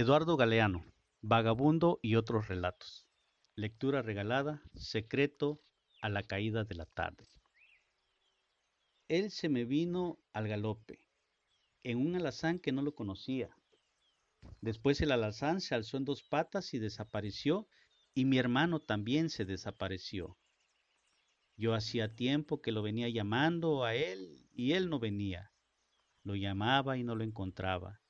Eduardo Galeano, Vagabundo y otros relatos. Lectura regalada, secreto a la caída de la tarde. Él se me vino al galope, en un alazán que no lo conocía. Después el alazán se alzó en dos patas y desapareció, y mi hermano también se desapareció. Yo hacía tiempo que lo venía llamando a él y él no venía. Lo llamaba y no lo encontraba.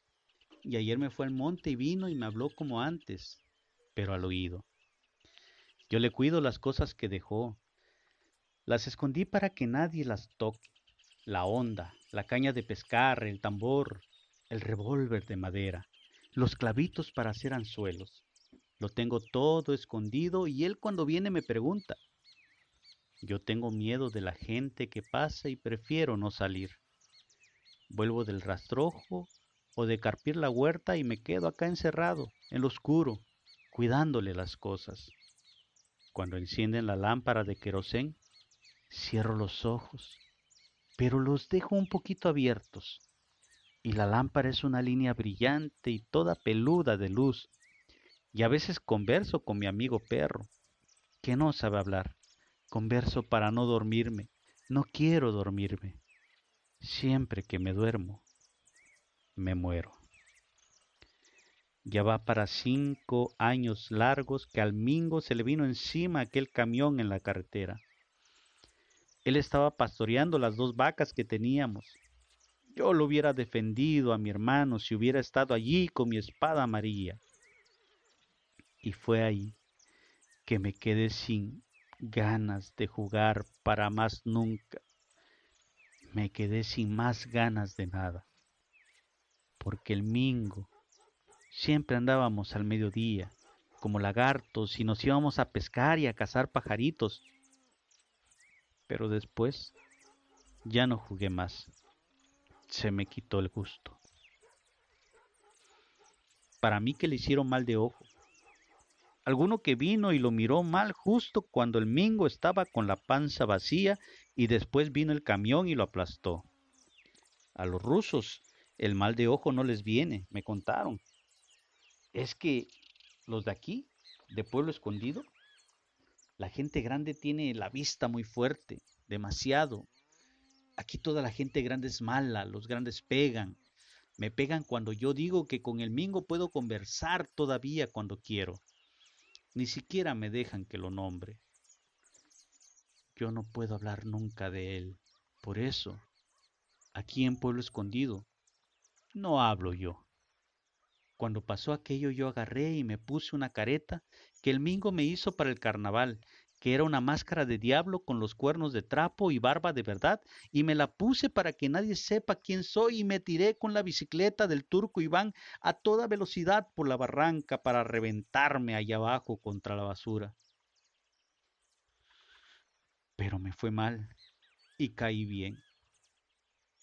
Y ayer me fue al monte y vino y me habló como antes, pero al oído. Yo le cuido las cosas que dejó. Las escondí para que nadie las toque. La onda, la caña de pescar, el tambor, el revólver de madera, los clavitos para hacer anzuelos. Lo tengo todo escondido y él cuando viene me pregunta. Yo tengo miedo de la gente que pasa y prefiero no salir. Vuelvo del rastrojo o de carpir la huerta y me quedo acá encerrado, en lo oscuro, cuidándole las cosas. Cuando encienden la lámpara de querosén, cierro los ojos, pero los dejo un poquito abiertos. Y la lámpara es una línea brillante y toda peluda de luz. Y a veces converso con mi amigo perro, que no sabe hablar. Converso para no dormirme. No quiero dormirme. Siempre que me duermo, me muero. Ya va para cinco años largos que al Mingo se le vino encima aquel camión en la carretera. Él estaba pastoreando las dos vacas que teníamos. Yo lo hubiera defendido a mi hermano si hubiera estado allí con mi espada amarilla. Y fue ahí que me quedé sin ganas de jugar para más nunca me quedé sin más ganas de nada, porque el mingo siempre andábamos al mediodía, como lagartos, y nos íbamos a pescar y a cazar pajaritos. Pero después ya no jugué más, se me quitó el gusto. Para mí que le hicieron mal de ojo, alguno que vino y lo miró mal justo cuando el mingo estaba con la panza vacía y después vino el camión y lo aplastó. A los rusos el mal de ojo no les viene, me contaron. Es que los de aquí, de pueblo escondido, la gente grande tiene la vista muy fuerte, demasiado. Aquí toda la gente grande es mala, los grandes pegan. Me pegan cuando yo digo que con el mingo puedo conversar todavía cuando quiero. Ni siquiera me dejan que lo nombre. Yo no puedo hablar nunca de él. Por eso, aquí en Pueblo Escondido, no hablo yo. Cuando pasó aquello yo agarré y me puse una careta que el mingo me hizo para el carnaval, que era una máscara de diablo con los cuernos de trapo y barba de verdad, y me la puse para que nadie sepa quién soy y me tiré con la bicicleta del turco Iván a toda velocidad por la barranca para reventarme allá abajo contra la basura. Pero me fue mal y caí bien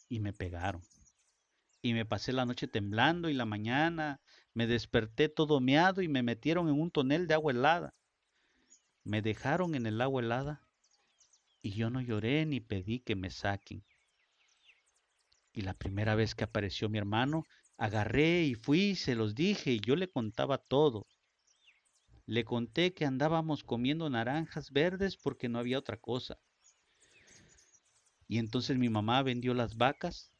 y me pegaron. Y me pasé la noche temblando y la mañana me desperté todo meado y me metieron en un tonel de agua helada me dejaron en el agua helada y yo no lloré ni pedí que me saquen. Y la primera vez que apareció mi hermano, agarré y fui, se los dije y yo le contaba todo. Le conté que andábamos comiendo naranjas verdes porque no había otra cosa. Y entonces mi mamá vendió las vacas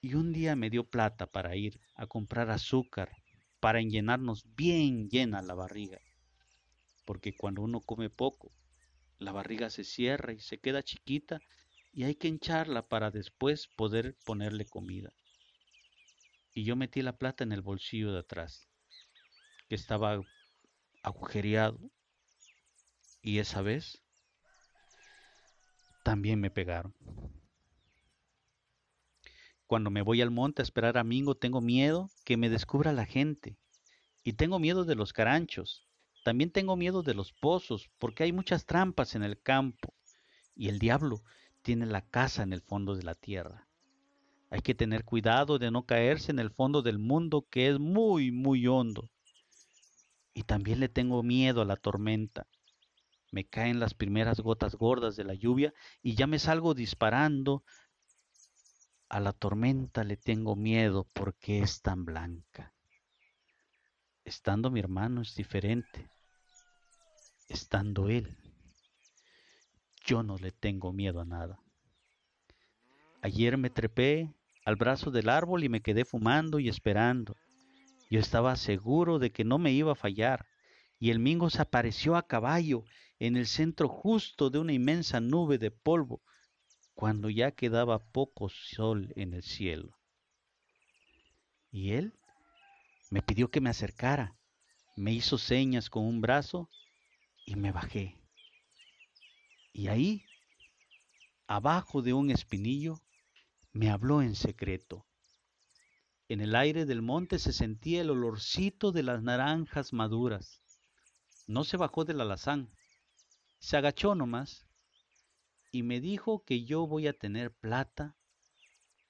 y un día me dio plata para ir a comprar azúcar para llenarnos bien llena la barriga porque cuando uno come poco, la barriga se cierra y se queda chiquita y hay que hincharla para después poder ponerle comida. Y yo metí la plata en el bolsillo de atrás, que estaba agujereado, y esa vez también me pegaron. Cuando me voy al monte a esperar a Mingo tengo miedo que me descubra la gente, y tengo miedo de los caranchos, también tengo miedo de los pozos, porque hay muchas trampas en el campo y el diablo tiene la casa en el fondo de la tierra. Hay que tener cuidado de no caerse en el fondo del mundo que es muy, muy hondo. Y también le tengo miedo a la tormenta. Me caen las primeras gotas gordas de la lluvia y ya me salgo disparando. A la tormenta le tengo miedo porque es tan blanca. Estando mi hermano es diferente. Estando él, yo no le tengo miedo a nada. Ayer me trepé al brazo del árbol y me quedé fumando y esperando. Yo estaba seguro de que no me iba a fallar, y el mingo se apareció a caballo en el centro justo de una inmensa nube de polvo, cuando ya quedaba poco sol en el cielo. Y él me pidió que me acercara, me hizo señas con un brazo y me bajé. Y ahí, abajo de un espinillo, me habló en secreto. En el aire del monte se sentía el olorcito de las naranjas maduras. No se bajó del alazán, se agachó nomás y me dijo que yo voy a tener plata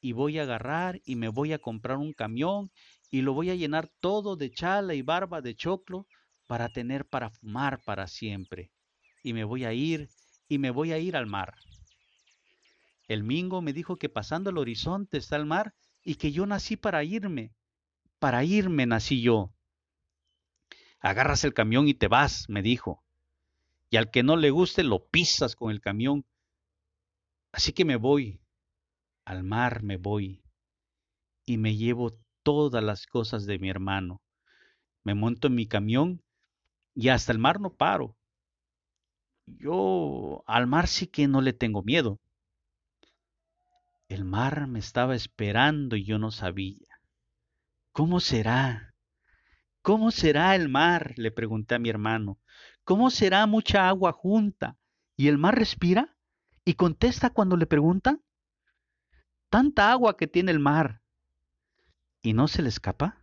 y voy a agarrar y me voy a comprar un camión y lo voy a llenar todo de chala y barba de choclo para tener para fumar para siempre. Y me voy a ir y me voy a ir al mar. El mingo me dijo que pasando el horizonte está el mar y que yo nací para irme. Para irme nací yo. Agarras el camión y te vas, me dijo. Y al que no le guste lo pisas con el camión. Así que me voy. Al mar me voy. Y me llevo todas las cosas de mi hermano. Me monto en mi camión y hasta el mar no paro. Yo al mar sí que no le tengo miedo. El mar me estaba esperando y yo no sabía. ¿Cómo será? ¿Cómo será el mar? le pregunté a mi hermano. ¿Cómo será mucha agua junta? ¿Y el mar respira? ¿Y contesta cuando le preguntan? Tanta agua que tiene el mar. ¿Y no se le escapa?